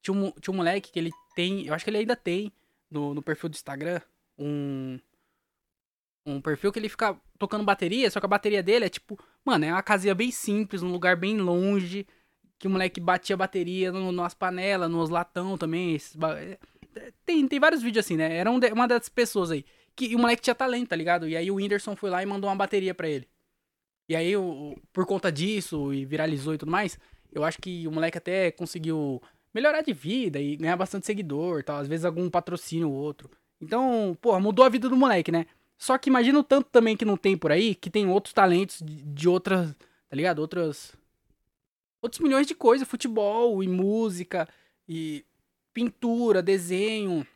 Tinha um, tinha um moleque que ele tem, eu acho que ele ainda tem, no, no perfil do Instagram, um um perfil que ele fica tocando bateria, só que a bateria dele é tipo, mano, é uma casinha bem simples, num lugar bem longe, que o moleque batia bateria no, nas panelas, nos latão também. Esses, é, tem, tem vários vídeos assim, né? Era um de, uma das pessoas aí. Que o moleque tinha talento, tá ligado? E aí o Whindersson foi lá e mandou uma bateria para ele. E aí, o, por conta disso, e viralizou e tudo mais, eu acho que o moleque até conseguiu melhorar de vida e ganhar bastante seguidor tal. Às vezes algum patrocínio ou outro. Então, pô, mudou a vida do moleque, né? Só que imagina o tanto também que não tem por aí, que tem outros talentos de, de outras, tá ligado? Outras. Outros milhões de coisas, futebol e música e pintura, desenho.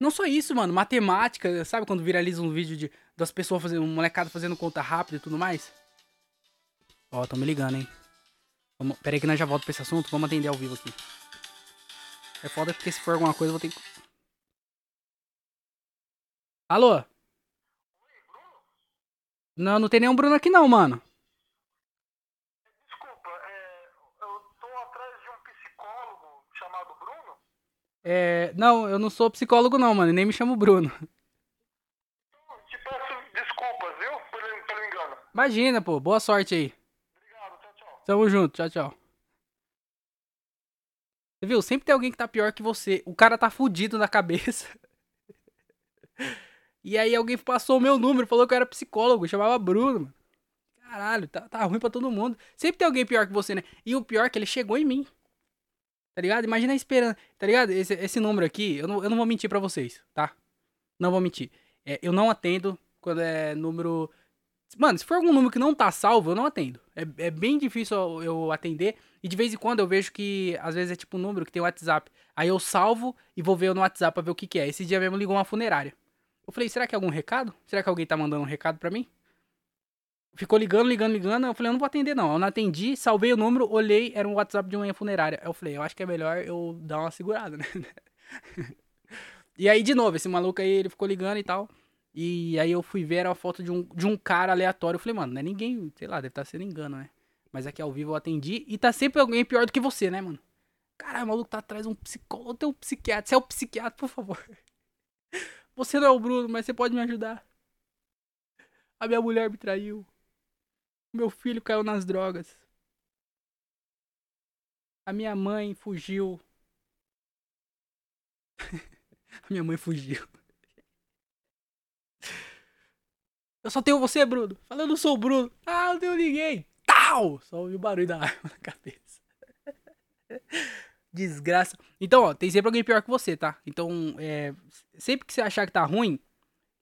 Não só isso, mano, matemática, sabe quando viraliza um vídeo de, das pessoas fazendo, um molecado fazendo conta rápida e tudo mais? Ó, tão me ligando, hein? Vamos, pera aí que nós já volto pra esse assunto, vamos atender ao vivo aqui. É foda porque se for alguma coisa eu vou ter que... Alô? Não, não tem nenhum Bruno aqui não, mano. Desculpa, é, eu tô atrás de um psicólogo chamado Bruno? É, não, eu não sou psicólogo não, mano, nem me chamo Bruno. Te peço desculpas, viu, pelo, pelo engano. Imagina, pô, boa sorte aí. Obrigado, tchau, tchau. Tamo junto, tchau, tchau. Você viu? Sempre tem alguém que tá pior que você. O cara tá fudido na cabeça. *laughs* E aí alguém passou o meu número, falou que eu era psicólogo, chamava Bruno, mano. Caralho, tá, tá ruim pra todo mundo. Sempre tem alguém pior que você, né? E o pior é que ele chegou em mim. Tá ligado? Imagina a esperança. Tá ligado? Esse, esse número aqui, eu não, eu não vou mentir pra vocês, tá? Não vou mentir. É, eu não atendo quando é número. Mano, se for algum número que não tá salvo, eu não atendo. É, é bem difícil eu, atender. E de vez em quando eu vejo que, às vezes, é tipo um número que tem WhatsApp. Aí eu salvo e vou ver no WhatsApp pra ver o que, que é. Esse dia mesmo ligou uma funerária. Eu falei, será que é algum recado? Será que alguém tá mandando um recado pra mim? Ficou ligando, ligando, ligando. Eu falei, eu não vou atender, não. Eu não atendi, salvei o número, olhei, era um WhatsApp de uma funerária. Eu falei, eu acho que é melhor eu dar uma segurada, né? *laughs* e aí, de novo, esse maluco aí, ele ficou ligando e tal. E aí eu fui ver, era a foto de um, de um cara aleatório. Eu falei, mano, não é ninguém, sei lá, deve estar tá sendo engano, né? Mas aqui ao vivo eu atendi e tá sempre alguém pior do que você, né, mano? Caralho, o maluco tá atrás de um psicólogo, tem um psiquiatra. Você é o psiquiatra, por favor. *laughs* Você não é o Bruno, mas você pode me ajudar. A minha mulher me traiu. Meu filho caiu nas drogas. A minha mãe fugiu. *laughs* a minha mãe fugiu. Eu só tenho você, Bruno. Falando, eu não sou o Bruno. Ah, não tenho ninguém. Tal! Só ouvi o barulho da arma na cabeça. Desgraça. Então, ó, tem sempre alguém pior que você, tá? Então, é, sempre que você achar que tá ruim,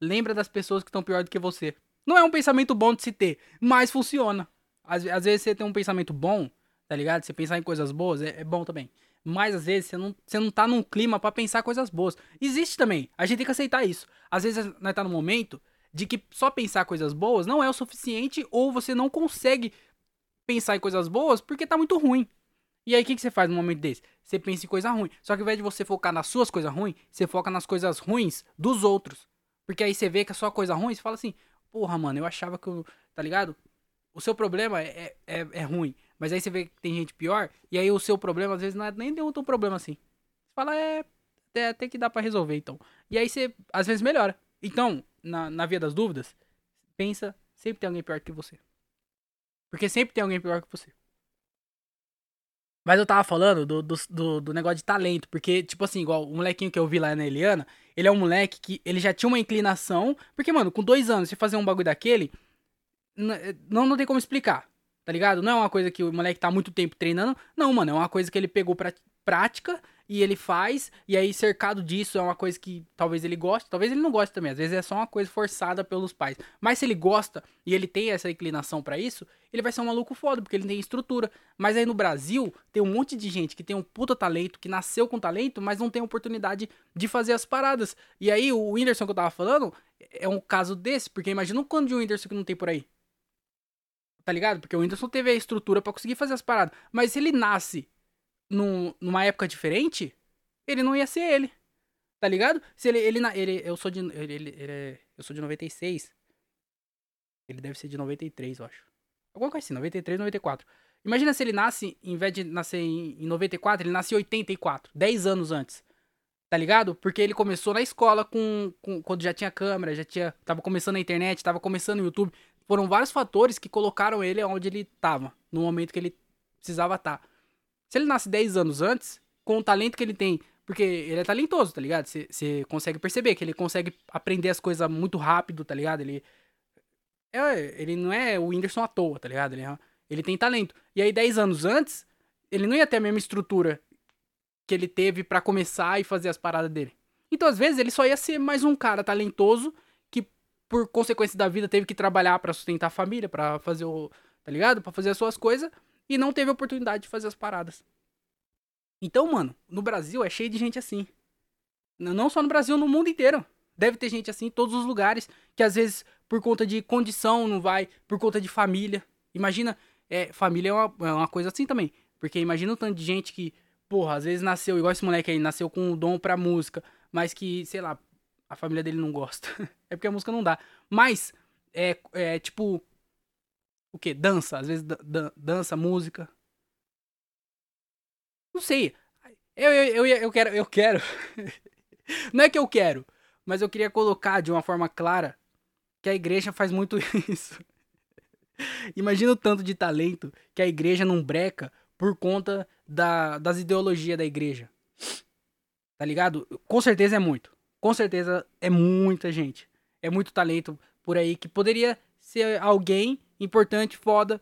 lembra das pessoas que estão pior do que você. Não é um pensamento bom de se ter, mas funciona. Às, às vezes você tem um pensamento bom, tá ligado? Você pensar em coisas boas é, é bom também. Mas às vezes você não, você não tá num clima para pensar coisas boas. Existe também. A gente tem que aceitar isso. Às vezes nós tá no momento de que só pensar coisas boas não é o suficiente ou você não consegue pensar em coisas boas porque tá muito ruim. E aí, o que, que você faz no momento desse? Você pensa em coisa ruim. Só que ao invés de você focar nas suas coisas ruins, você foca nas coisas ruins dos outros. Porque aí você vê que a sua coisa ruim, você fala assim, porra, mano, eu achava que eu. Tá ligado? O seu problema é, é, é ruim. Mas aí você vê que tem gente pior, e aí o seu problema, às vezes, não é nem nenhum tão problema assim. Você fala, é. até, até que dá pra resolver, então. E aí você, às vezes, melhora. Então, na, na via das dúvidas, pensa, sempre tem alguém pior que você. Porque sempre tem alguém pior que você. Mas eu tava falando do, do, do, negócio de talento, porque, tipo assim, igual o molequinho que eu vi lá na Eliana, ele é um moleque que ele já tinha uma inclinação. Porque, mano, com dois anos, você fazer um bagulho daquele, não, não tem como explicar, tá ligado? Não é uma coisa que o moleque tá muito tempo treinando. Não, mano, é uma coisa que ele pegou pra prática e ele faz, e aí cercado disso é uma coisa que talvez ele goste, talvez ele não goste também, às vezes é só uma coisa forçada pelos pais. Mas se ele gosta e ele tem essa inclinação para isso, ele vai ser um maluco foda, porque ele tem estrutura. Mas aí no Brasil, tem um monte de gente que tem um puta talento, que nasceu com talento, mas não tem oportunidade de fazer as paradas. E aí o Whindersson que eu tava falando é um caso desse, porque imagina o quanto de Whindersson que não tem por aí. Tá ligado? Porque o Whindersson teve a estrutura para conseguir fazer as paradas. Mas se ele nasce num, numa época diferente, ele não ia ser ele. Tá ligado? Se ele, ele, ele eu sou de, ele, ele, ele é, eu sou de 96. Ele deve ser de 93, eu acho. Alguma coisa assim, 93, 94. Imagina se ele nasce, em vez de nascer em, em 94, ele nasce em 84, 10 anos antes. Tá ligado? Porque ele começou na escola com, com quando já tinha câmera, já tinha, tava começando a internet, tava começando o YouTube. Foram vários fatores que colocaram ele onde ele tava, no momento que ele precisava estar. Tá. Se ele nasce 10 anos antes, com o talento que ele tem, porque ele é talentoso, tá ligado? Você consegue perceber que ele consegue aprender as coisas muito rápido, tá ligado? Ele, é, ele não é o Whindersson à toa, tá ligado? Ele, é, ele tem talento. E aí, 10 anos antes, ele não ia ter a mesma estrutura que ele teve para começar e fazer as paradas dele. Então, às vezes, ele só ia ser mais um cara talentoso que, por consequência da vida, teve que trabalhar para sustentar a família, para fazer o. tá ligado? Pra fazer as suas coisas e não teve oportunidade de fazer as paradas. Então, mano, no Brasil é cheio de gente assim. Não só no Brasil, no mundo inteiro. Deve ter gente assim em todos os lugares, que às vezes por conta de condição não vai, por conta de família. Imagina, é, família é uma, é uma coisa assim também. Porque imagina o tanto de gente que, porra, às vezes nasceu, igual esse moleque aí, nasceu com um dom pra música, mas que, sei lá, a família dele não gosta. *laughs* é porque a música não dá. Mas, é, é tipo, o que? Dança, às vezes dança, música. Não sei. Eu, eu, eu, eu quero. Eu quero. *laughs* Não é que eu quero, mas eu queria colocar de uma forma clara que a igreja faz muito *laughs* isso. Imagina o tanto de talento que a igreja não breca por conta da, das ideologias da igreja. Tá ligado? Com certeza é muito. Com certeza é muita gente. É muito talento por aí que poderia ser alguém importante, foda,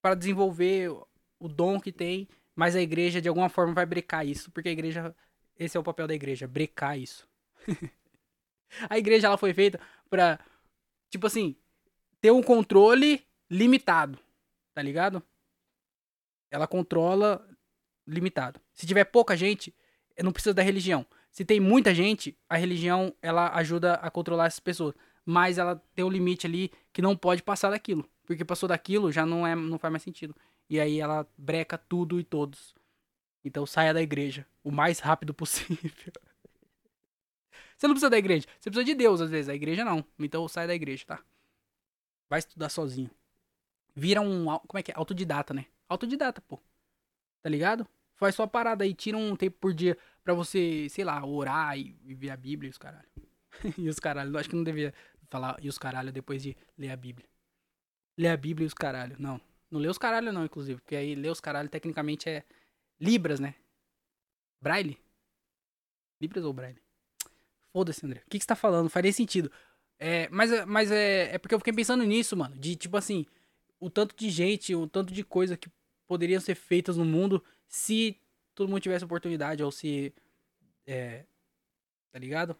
para desenvolver o dom que tem, mas a igreja de alguma forma vai brecar isso, porque a igreja, esse é o papel da igreja, brecar isso. *laughs* a igreja ela foi feita para tipo assim, ter um controle limitado, tá ligado? Ela controla limitado. Se tiver pouca gente, não precisa da religião. Se tem muita gente, a religião ela ajuda a controlar essas pessoas, mas ela tem um limite ali que não pode passar daquilo. Porque passou daquilo, já não, é, não faz mais sentido. E aí ela breca tudo e todos. Então saia da igreja o mais rápido *laughs* possível. Você não precisa da igreja. Você precisa de Deus, às vezes. A igreja não. Então saia da igreja, tá? Vai estudar sozinho. Vira um. Como é que é? Autodidata, né? Autodidata, pô. Tá ligado? Faz sua parada aí. Tira um tempo por dia pra você, sei lá, orar e, e ver a Bíblia e os caralho. *laughs* e os caralho. Acho que não devia falar e os caralho depois de ler a Bíblia ler a Bíblia e os caralho. Não. Não lê os caralho, não, inclusive. Porque aí ler os caralho tecnicamente é Libras, né? Braille? Libras ou Braille? Foda-se, André. O que, você tá falando? Faria sentido. É, mas mas é, é porque eu fiquei pensando nisso, mano. De tipo assim, o tanto de gente, o tanto de coisa que poderiam ser feitas no mundo se todo mundo tivesse oportunidade, ou se. É, tá ligado?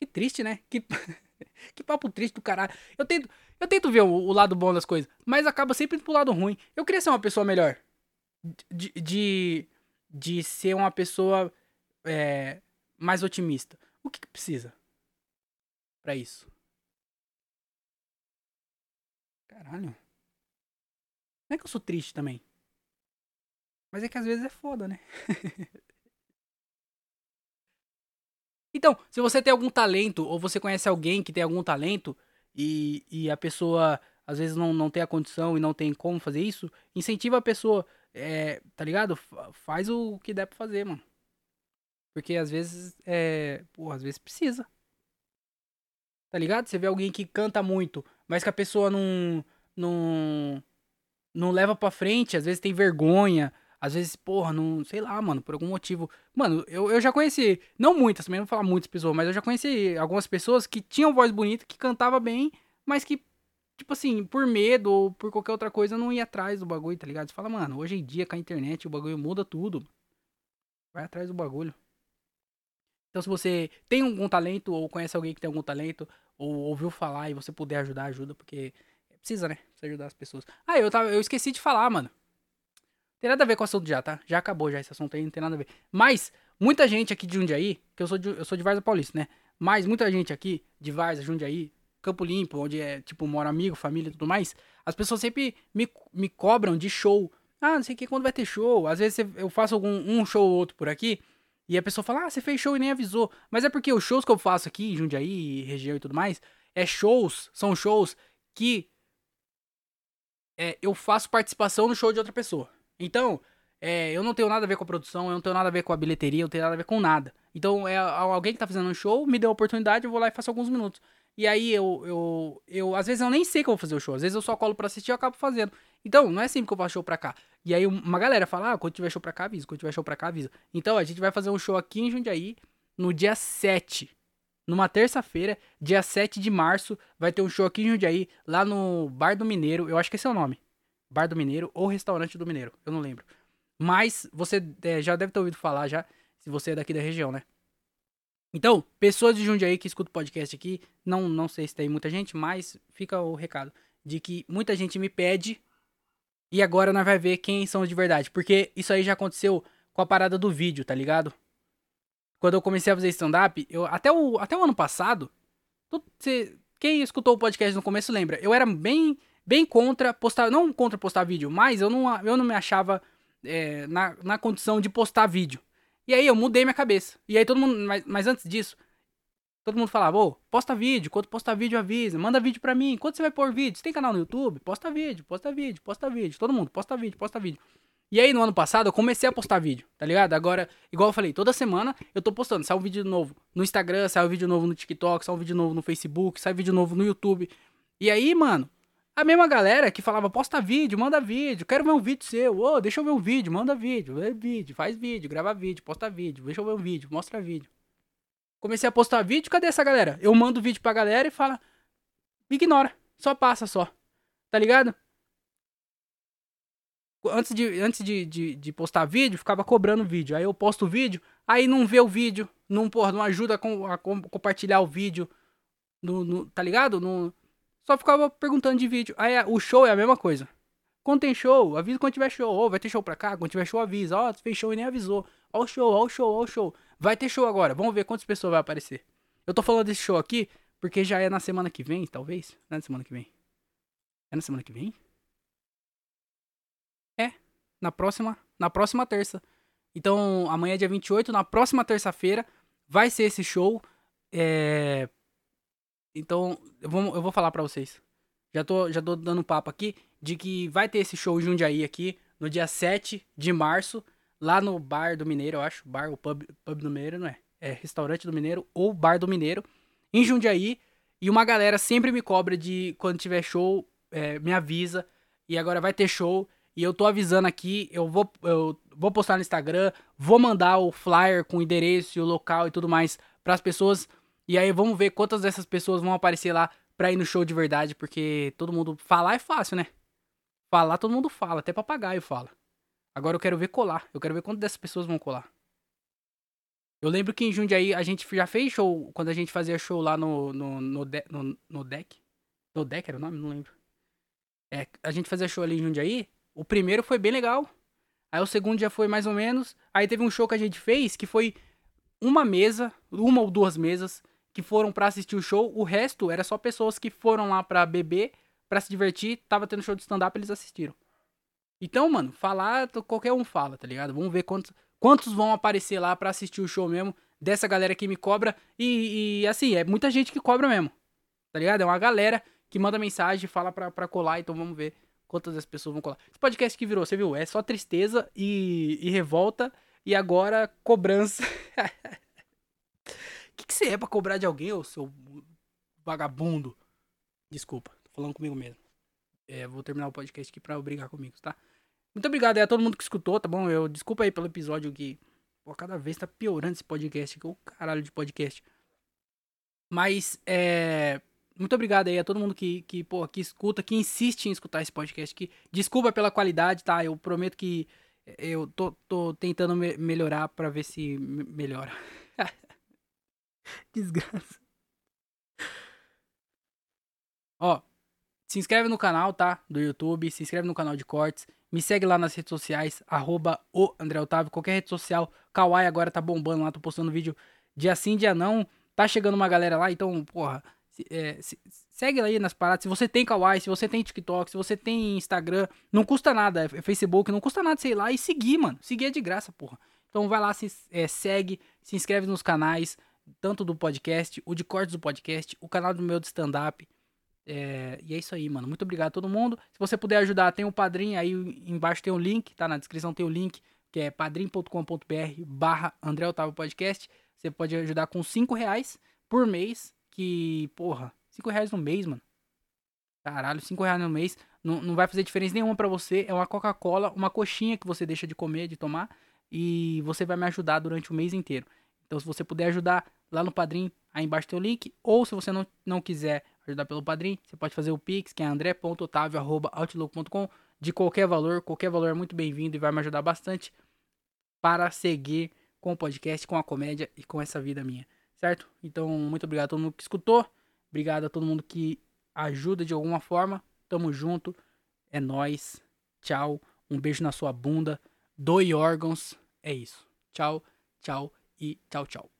Que triste, né? Que. *laughs* *laughs* que papo triste do caralho. Eu tento, eu tento ver o, o, lado bom das coisas, mas acaba sempre indo pro lado ruim. Eu queria ser uma pessoa melhor. De, de, de ser uma pessoa é, mais otimista. O que, que precisa para isso? Caralho. Não é que eu sou triste também. Mas é que às vezes é foda, né? *laughs* Então, se você tem algum talento, ou você conhece alguém que tem algum talento, e, e a pessoa às vezes não, não tem a condição e não tem como fazer isso, incentiva a pessoa, é, tá ligado? Faz o que der pra fazer, mano. Porque às vezes, é. Pô, às vezes precisa. Tá ligado? Você vê alguém que canta muito, mas que a pessoa não. Não. Não leva pra frente, às vezes tem vergonha. Às vezes, porra, não. Sei lá, mano, por algum motivo. Mano, eu, eu já conheci. Não muitas, também não vou falar muitas pessoas, mas eu já conheci algumas pessoas que tinham voz bonita, que cantava bem, mas que tipo assim, por medo ou por qualquer outra coisa, não ia atrás do bagulho, tá ligado? Você fala, mano, hoje em dia com a internet o bagulho muda tudo. Vai atrás do bagulho. Então, se você tem algum talento ou conhece alguém que tem algum talento ou ouviu falar e você puder ajudar, ajuda, porque precisa, né? Precisa ajudar as pessoas. Ah, eu, tava, eu esqueci de falar, mano. Tem nada a ver com o assunto já, tá? Já acabou já esse assunto aí, não tem nada a ver. Mas, muita gente aqui de Jundiaí, que eu sou de, eu sou de Varza Paulista, né? Mas muita gente aqui de Varza, Jundiaí, Campo Limpo, onde é, tipo, mora amigo, família e tudo mais, as pessoas sempre me, me cobram de show. Ah, não sei o que, quando vai ter show. Às vezes eu faço algum um show ou outro por aqui, e a pessoa fala, ah, você fez show e nem avisou. Mas é porque os shows que eu faço aqui, Jundiaí, região e tudo mais, é shows, são shows que é, eu faço participação no show de outra pessoa. Então, é, eu não tenho nada a ver com a produção, eu não tenho nada a ver com a bilheteria, eu não tenho nada a ver com nada. Então, é alguém que tá fazendo um show, me deu a oportunidade, eu vou lá e faço alguns minutos. E aí eu, eu, eu, às vezes eu nem sei que eu vou fazer o show, às vezes eu só colo pra assistir e acabo fazendo. Então, não é sempre que eu faço show pra cá. E aí uma galera fala, ah, quando tiver show pra cá, avisa, quando tiver show pra cá, avisa. Então, a gente vai fazer um show aqui em Jundiaí no dia 7. Numa terça-feira, dia 7 de março, vai ter um show aqui em Jundiaí, lá no Bar do Mineiro, eu acho que esse é o nome. Bar do Mineiro ou Restaurante do Mineiro, eu não lembro. Mas você é, já deve ter ouvido falar já, se você é daqui da região, né? Então, pessoas de Jundiaí que escutam o podcast aqui, não, não sei se tem muita gente, mas fica o recado de que muita gente me pede e agora nós vai ver quem são de verdade. Porque isso aí já aconteceu com a parada do vídeo, tá ligado? Quando eu comecei a fazer stand-up, eu até o, até o ano passado, você, quem escutou o podcast no começo lembra, eu era bem bem contra postar, não contra postar vídeo, mas eu não, eu não me achava é, na, na condição de postar vídeo. E aí eu mudei minha cabeça. E aí todo mundo. Mas, mas antes disso, todo mundo falava, ô, posta vídeo, quando postar vídeo avisa, manda vídeo pra mim. Quando você vai pôr vídeo? Você tem canal no YouTube? Posta vídeo, posta vídeo, posta vídeo. Todo mundo, posta vídeo, posta vídeo. E aí no ano passado eu comecei a postar vídeo, tá ligado? Agora, igual eu falei, toda semana eu tô postando, sai um vídeo novo no Instagram, sai um vídeo novo no TikTok, sai um vídeo novo no Facebook, sai um vídeo novo no YouTube. E aí, mano, a mesma galera que falava, posta vídeo, manda vídeo, quero ver um vídeo seu, ô, oh, deixa eu ver um vídeo, manda vídeo, vê vídeo, faz vídeo, grava vídeo, posta vídeo, deixa eu ver um vídeo, mostra vídeo. Comecei a postar vídeo, cadê essa galera? Eu mando vídeo pra galera e fala, ignora, só passa só, tá ligado? Antes de, antes de, de, de postar vídeo, ficava cobrando vídeo. Aí eu posto o vídeo, aí não vê o vídeo, não, porra, não ajuda a, com, a compartilhar o vídeo, no, no, tá ligado? No, só ficava perguntando de vídeo. Aí o show é a mesma coisa. Quando tem show, avisa quando tiver show. Oh, vai ter show pra cá, quando tiver show avisa. Ó, oh, fez show e nem avisou. Ó o show, ó o show, ó o show. Vai ter show agora, vamos ver quantas pessoas vai aparecer. Eu tô falando desse show aqui porque já é na semana que vem, talvez. Não é na semana que vem. É na semana que vem? É, na próxima, na próxima terça. Então, amanhã é dia 28, na próxima terça-feira vai ser esse show. É, então, eu vou, eu vou falar para vocês. Já tô, já tô dando um papo aqui de que vai ter esse show Jundiaí aqui no dia 7 de março, lá no Bar do Mineiro, eu acho. Bar ou pub, pub do Mineiro, não é? É restaurante do Mineiro ou Bar do Mineiro, em Jundiaí. E uma galera sempre me cobra de quando tiver show, é, me avisa. E agora vai ter show. E eu tô avisando aqui, eu vou, eu vou postar no Instagram, vou mandar o flyer com o endereço e o local e tudo mais para as pessoas e aí vamos ver quantas dessas pessoas vão aparecer lá pra ir no show de verdade, porque todo mundo falar é fácil, né? Falar todo mundo fala, até papagaio fala. Agora eu quero ver colar. Eu quero ver quantas dessas pessoas vão colar. Eu lembro que em Jundiaí a gente já fez show, quando a gente fazia show lá no, no, no, de, no, no deck. No deck era o nome? Não lembro. É, a gente fazia show ali em Jundiaí. O primeiro foi bem legal. Aí o segundo já foi mais ou menos. Aí teve um show que a gente fez que foi uma mesa, uma ou duas mesas, que foram para assistir o show, o resto era só pessoas que foram lá pra beber, pra se divertir, tava tendo show de stand-up, eles assistiram. Então, mano, falar, qualquer um fala, tá ligado? Vamos ver quantos, quantos vão aparecer lá pra assistir o show mesmo, dessa galera que me cobra. E, e, assim, é muita gente que cobra mesmo, tá ligado? É uma galera que manda mensagem fala pra, pra colar, então vamos ver quantas das pessoas vão colar. Esse podcast que virou, você viu? É só tristeza e, e revolta E agora, cobrança. *laughs* Que, que você é pra cobrar de alguém, ô seu vagabundo? Desculpa, tô falando comigo mesmo. É, vou terminar o podcast aqui pra brigar comigo, tá? Muito obrigado aí a todo mundo que escutou, tá bom? Eu desculpa aí pelo episódio que pô, cada vez tá piorando esse podcast aqui, o caralho de podcast. Mas é muito obrigado aí a todo mundo que, que, pô, que escuta, que insiste em escutar esse podcast. Que, desculpa pela qualidade, tá? Eu prometo que eu tô, tô tentando me melhorar pra ver se melhora. *laughs* *laughs* Desgraça. Ó, se inscreve no canal, tá? Do YouTube, se inscreve no canal de cortes. Me segue lá nas redes sociais, arroba o André Otávio, qualquer rede social. Kawaii agora tá bombando lá, tô postando vídeo dia sim, dia não. Tá chegando uma galera lá, então, porra, é, se, segue aí nas paradas. Se você tem Kawaii, se você tem TikTok, se você tem Instagram, não custa nada. É Facebook, não custa nada, sei lá, e seguir, mano. Seguir é de graça, porra. Então vai lá, se é, segue, se inscreve nos canais, tanto do podcast, o de cortes do podcast, o canal do meu de stand-up. É, e é isso aí, mano. Muito obrigado a todo mundo. Se você puder ajudar, tem um padrinho aí embaixo tem o um link, tá? Na descrição tem o um link, que é padrim.com.br barra André Otávio Podcast. Você pode ajudar com 5 reais por mês, que, porra, 5 reais no mês, mano. Caralho, 5 reais no mês não, não vai fazer diferença nenhuma para você. É uma Coca-Cola, uma coxinha que você deixa de comer, de tomar, e você vai me ajudar durante o mês inteiro. Então, se você puder ajudar lá no Padrim, aí embaixo tem o link. Ou se você não, não quiser ajudar pelo Padrim, você pode fazer o Pix, que é andré.otavio.outlook.com, de qualquer valor. Qualquer valor é muito bem-vindo e vai me ajudar bastante para seguir com o podcast, com a comédia e com essa vida minha, certo? Então, muito obrigado a todo mundo que escutou. Obrigado a todo mundo que ajuda de alguma forma. Tamo junto. É nós. Tchau. Um beijo na sua bunda. Doe órgãos. É isso. Tchau, tchau e tchau, tchau.